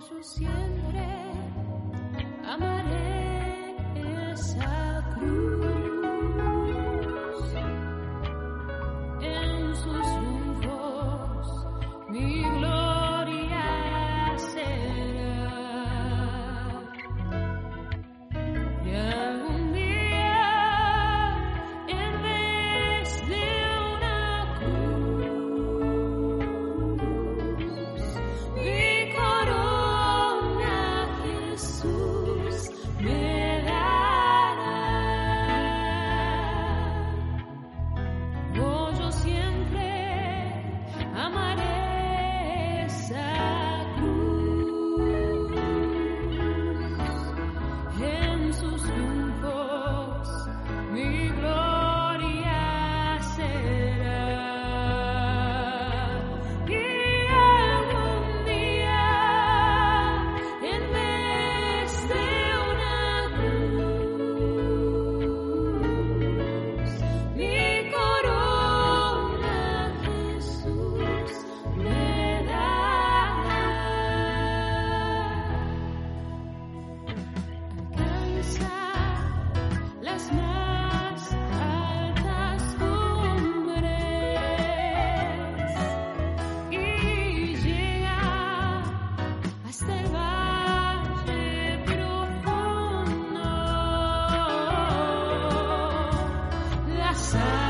siempre outside.